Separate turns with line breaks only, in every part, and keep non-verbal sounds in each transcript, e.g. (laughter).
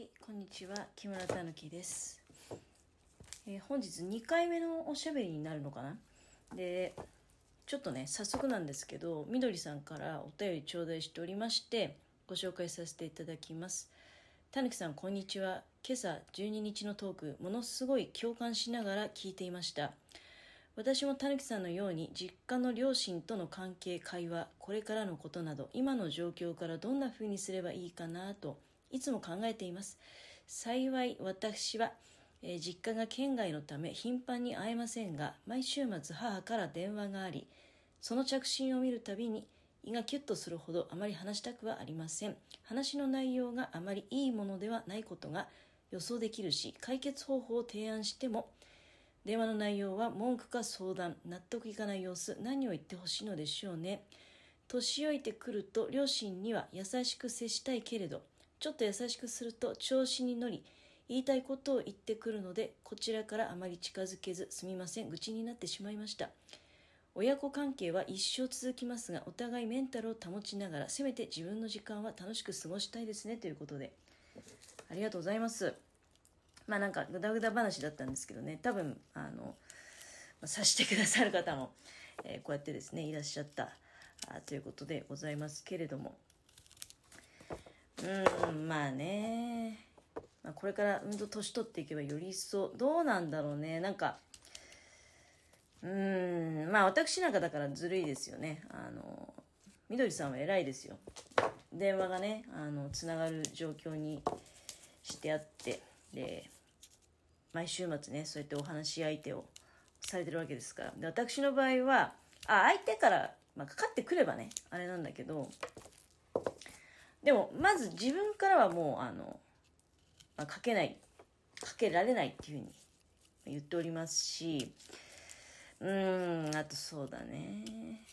はい、こんにちは、木村たぬきです。えー本日2回目のおしゃべりになるのかな？で、ちょっとね、早速なんですけど、みどりさんからお便り頂戴しておりまして、ご紹介させていただきます。たぬきさん、こんにちは。今朝12日のトーク、ものすごい共感しながら聞いていました。私もたぬきさんのように実家の両親との関係会話これからのことなど今の状況からどんな風にすればいいかなといつも考えています。幸い私は、えー実家が県外のため頻繁に会えませんが毎週末母から電話がありその着信を見るたびに胃がキュッとするほどあまり話したくはありません。話の内容があまりいいものではないことが予想できるし解決方法を提案しても電話の内容は文句か相談納得いかない様子何を言ってほしいのでしょうね。年老いてくると両親には優しく接したいけれどちょっと優しくすると調子に乗り言いたいことを言ってくるのでこちらからあまり近づけずすみません。愚痴になってしまいました。親子関係は一生続きますがお互いメンタルを保ちながらせめて自分の時間は楽しく過ごしたいですね。ということで。ありがとうございます。まあなんかグダグダ話だったんですけどね。多分あのま察してくださる方も、えーこうやってですねいらっしゃった。あということでございますけれども。うんまあね、まあ、これからうんと年取っていけばより一層どうなんだろうね。なんかうんまあ私なんかだからずるいですよね。あのみどりさんは偉いですよ。電話がねあのつながる状況にしてあって。で毎週末ねそうやってお話し相手をされてるわけですから。で私の場合はあ相手から、まあ、かかってくればねあれなんだけどでもまず自分からはもうあの、まあ、かけないかけられないっていうふうに言っておりますしうーんあとそうだね。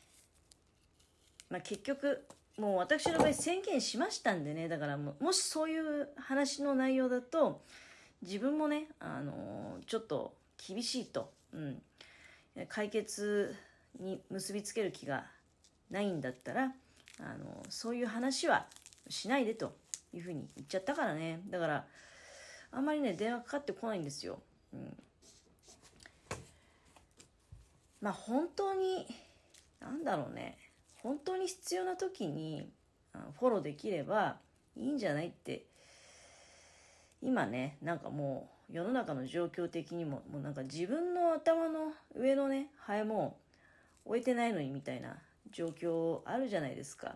まあ結局もう私の場合宣言しましたんでねだからももしそういう話の内容だと自分もね、あのちょっと厳しいと、うん、解決に結びつける気がないんだったら、あのそういう話はしないでというふうに言っちゃったからね。だからあんまりね電話かかってこないんですよ、うん、まあ本当になんだろうね。本当に必要な時にフォローできればいいんじゃないって今ねなんかもう世の中の状況的にももうなんか自分の頭の上のねハエも終えてないのにみたいな状況あるじゃないですか。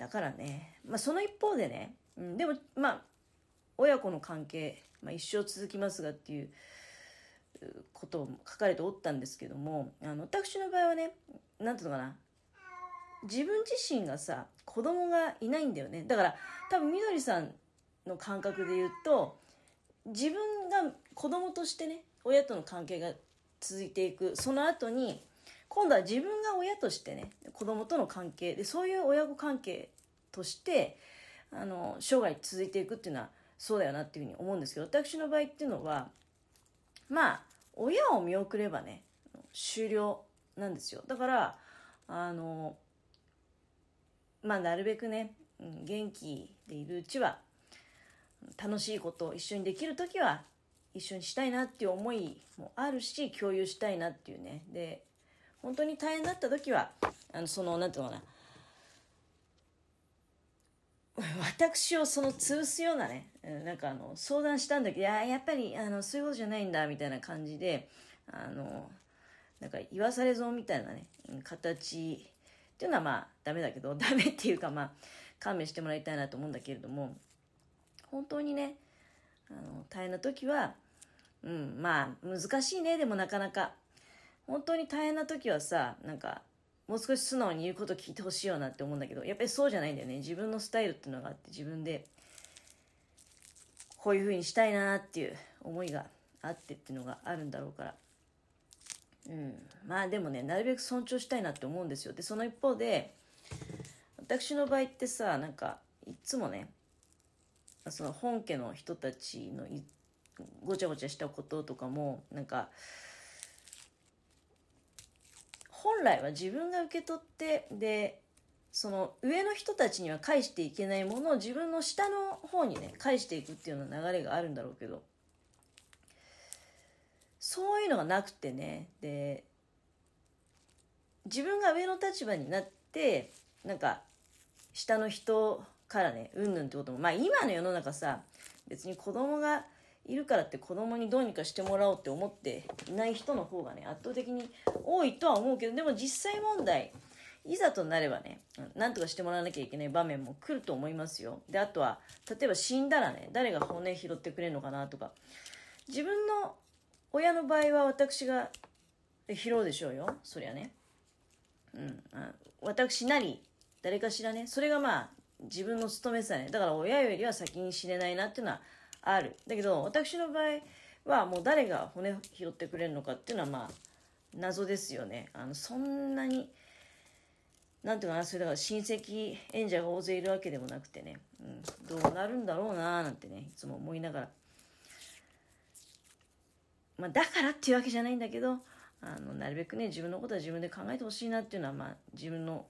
だからね。まあその一方でね、うん、でもまあ親子の関係、まあ、一生続きますがっていうことを書かれておったんですけどもあの私の場合はねなんていうのかな。自分自身がさ子供がいないんだよね。だから多分みどりさんの感覚で言うと自分が子供としてね親との関係が続いていくその後に今度は自分が親としてね子供との関係でそういう親子関係としてあの生涯続いていくっていうのはそうだよなっていうふうに思うんですけど私の場合っていうのはまあ親を見送ればね終了なんですよ。だからあのまあなるべくね、元気でいるうちは楽しいことを一緒にできる時は一緒にしたいなっていう思いもあるし共有したいなっていうね。で本当に大変だった時はあのそのなんていうのかな。私をその潰すようなねうんなんかあの相談したんだけどいややっぱりあのそういうことじゃないんだみたいな感じであのなんか言わされ損みたいなね形っていうのはまあダメだけど (laughs) ダメっていうかまあ勘弁してもらいたいなと思うんだけれども本当にねあの大変な時はうんまあ難しいねでもなかなか。本当に大変な時はさなんかもう少し素直に言うこと聞いてほしいよなって思うんだけどやっぱりそうじゃないんだよね。自分のスタイルっていうのがあって自分でこういう風にしたいなっていう思いがあってっていうのがあるんだろうから。うん。まあでもねなるべく尊重したいなって思うんですよ。でその一方で私の場合ってさなんかいっつもねその本家の人たちのごちゃごちゃしたこととかもなんか本来は自分が受け取ってでその上の人たちには返していけないものを自分の下の方にね返していくっていうような流れがあるんだろうけどそういうのがなくてねで自分が上の立場になってなんか下の人からねうんぬんってこともまあ今の世の中さ別に子供がいるからって子供にどうにかしてもらおうって思っていない人の方がね圧倒的に多いとは思うけどでも実際問題いざとなればね、なんとかしてもらわなきゃいけない場面も来ると思いますよ。で、あとは、例えば死んだらね、誰が骨拾ってくれるのかなとか、自分の親の場合は私が拾うでしょうよ。そりゃね。うん。私なり、誰かしらね、それがまあ、自分の務めさね。だから親よりは先に死ねないなっていうのはある。だけど、私の場合はもう誰が骨拾ってくれるのかっていうのはまあ、謎ですよね。あの、そんなに、なんていうかな、それだから親戚、演者が大勢いるわけでもなくてね、うん、どうなるんだろうななんてね、いつも思いながら。まあ、だからっていうわけじゃないんだけど、あの、なるべくね、自分のことは自分で考えてほしいなっていうのは、まあ、自分の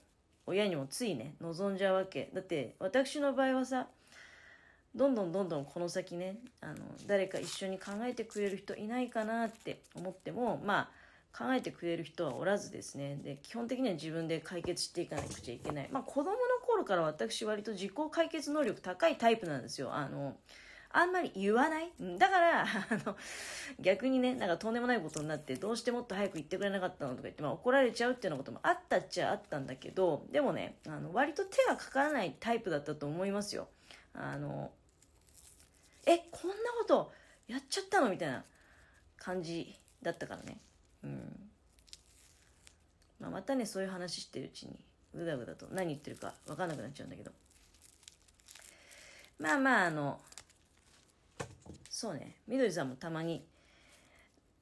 親にもついね、望んじゃうわけ。だって、私の場合はさ、どんどんどんどんこの先ね、あの、誰か一緒に考えてくれる人いないかなって思っても、まあ、考えてくれる人はおらずですね。で基本的には自分で解決していかなくちゃいけない、まあ、子供の頃から私割と自己解決能力高いタイプなんですよ。あのあんまり言わない？だからあの逆にねなんかとんでもないことになってどうしてもっと早く言ってくれなかったのとか言って、まあ、怒られちゃうっていうようなこともあったっちゃあったんだけどでもねあの割と手がかからないタイプだったと思いますよ。あのえこんなことやっちゃったのみたいな感じだったからね。うん。まあ、またねそういう話してるうちにうだうだと何言ってるか分かんなくなっちゃうんだけど。まあまああのそうね。みどりさんもたまに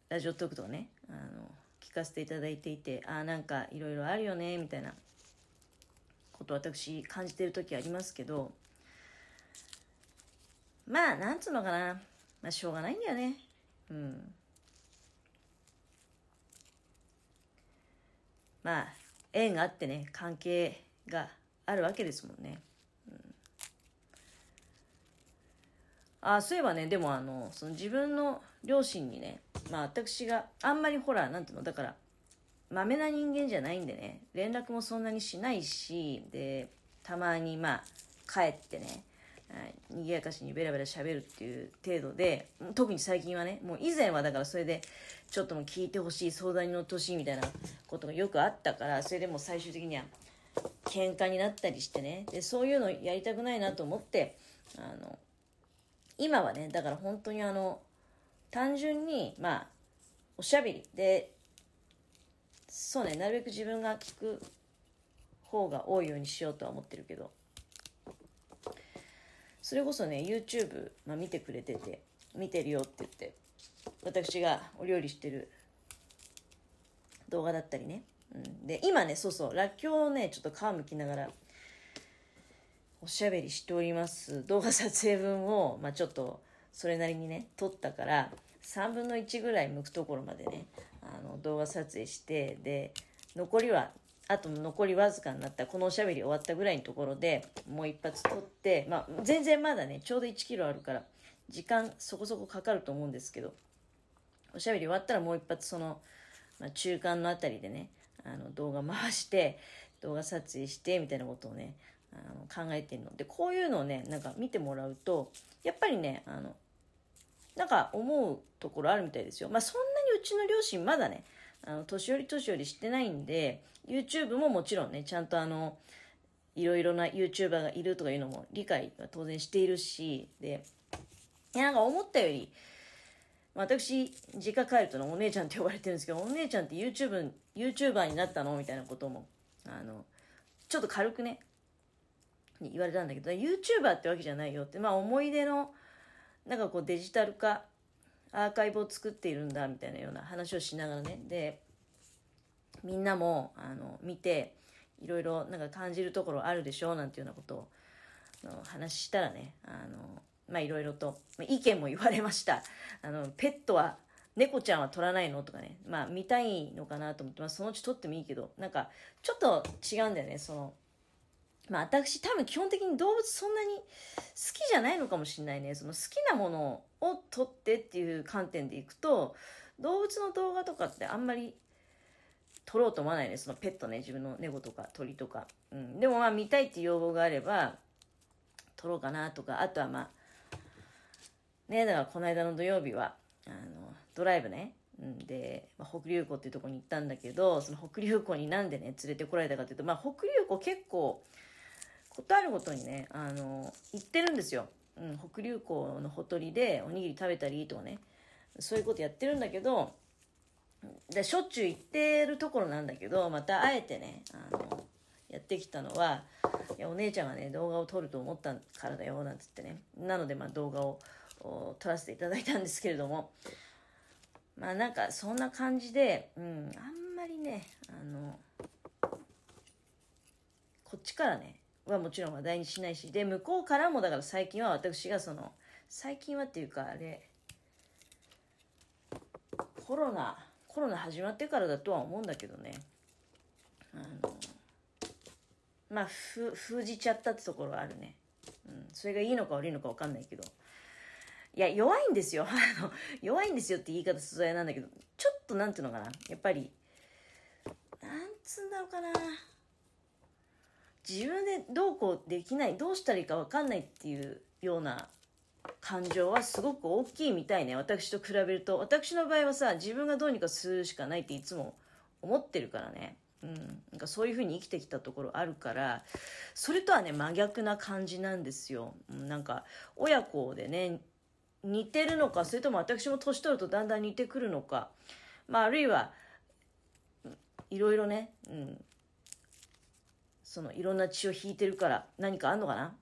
ラジオトークとかねあの聞かせていただいていてああなんかいろいろあるよねみたいなこと私感じてる時ありますけどまあなんつうのかな。まあしょうがないんだよね。うん。まあ縁があってね関係があるわけですもんね。うん、あそういえばねでもあのその自分の両親にねまあ私があんまりほらなんていうのだからまめな人間じゃないんでね連絡もそんなにしないしでたまにまあ帰ってね賑やかしにベラベラ喋るっていう程度で特に最近はねもう以前はだからそれでちょっとも聞いてほしい相談に乗ってほしいみたいなことがよくあったからそれでも最終的には喧嘩になったりしてね。でそういうのやりたくないなと思ってあの今はねだから本当にあの単純にまあおしゃべり。でそうねなるべく自分が聞く方が多いようにしようとは思ってるけど。それこそね YouTube、まあ、見てくれてて見てるよって言って私がお料理してる動画だったりね、うん、で今ねそうそうらっきょうをねちょっと皮むきながらおしゃべりしております。動画撮影分を、まあ、ちょっとそれなりにね撮ったから3分の1ぐらい剥くところまでねあの動画撮影してで残りはあと残りわずかになったこのおしゃべり終わったぐらいのところでもう一発撮って、まあ、全然まだねちょうど1キロあるから時間そこそこかかると思うんですけどおしゃべり終わったらもう一発その、まあ、中間のあたりでねあの動画回して動画撮影してみたいなことをねあの考えてるのでこういうのをねなんか見てもらうとやっぱりねあのなんか思うところあるみたいですよ。まあそんなにうちの両親まだねあの年寄り年寄りしてないんで YouTube ももちろんねちゃんとあのいろいろな YouTuber がいるとかいうのも理解は当然しているしでなんか思ったより私実家帰るとのお姉ちゃんって呼ばれてるんですけどお姉ちゃんって YouTube YouTuber になったの？みたいなこともあのちょっと軽くね言われたんだけど YouTuber ってわけじゃないよってまあ思い出のなんかこうデジタル化アーカイブを作っているんだみたいなような話をしながらね。でみんなもあの見ていろいろなんか感じるところあるでしょうなんていうようなことを話したらねあのまあいろいろと意見も言われました。あのペットは猫ちゃんは取らないのとかね。まあ見たいのかなと思って、まあ、そのうち取ってもいいけどなんかちょっと違うんだよね。そのまあ私多分基本的に動物そんなに好きじゃないのかもしれないね。その好きなものを撮ってっていう観点でいくと、動物の動画とかってあんまり撮ろうと思わないね。そのペットね、自分の猫とか鳥とか。うん。でもまあ見たいっていう要望があれば、撮ろうかなとか、あとはまあ、ね、だからこの間の土曜日は、あの、ドライブね、で、まあ、北竜湖っていうとこに行ったんだけど、その北竜湖になんでね、連れてこられたかというと、まあ、北竜湖結構、ことあるごとにね、あの、行ってるんですよ。うん、北竜湖のほとりでおにぎり食べたりとかね、そういうことやってるんだけど、でしょっちゅう行ってるところなんだけど、またあえてね、あの、やってきたのは、いや、お姉ちゃんがね、動画を撮ると思ったからだよ、なんつってね。なので、まあ動画を撮らせていただいたんですけれども、まあなんかそんな感じで、うん、あんまりね、あの、こっちからね、はもちろん話題にしないし、で、向こうからもだから最近は私がその、最近はっていうかあれ、コロナ、コロナ始まってからだとは思うんだけどね、あの、まあ、ふ、封じちゃったってところはあるね。うん、それがいいのか悪いのか分かんないけど。いや、弱いんですよ。(laughs) あの、弱いんですよって言い方素材なんだけど、ちょっとなんていうのかな。やっぱり、なんつうんだろうかな。自分でどうこうできない、どうしたらいいかわかんないっていうような感情はすごく大きいみたいね。私と比べると。私の場合はさ、自分がどうにかするしかないっていつも思ってるからね。うん、なんかそういう風に生きてきたところあるからそれとはね真逆な感じなんですよ、うん、なんか親子でね似てるのかそれとも私も年取るとだんだん似てくるのか、まあ、あるいはいろいろね、うん、そのいろんな血を引いてるから何かあんのかな？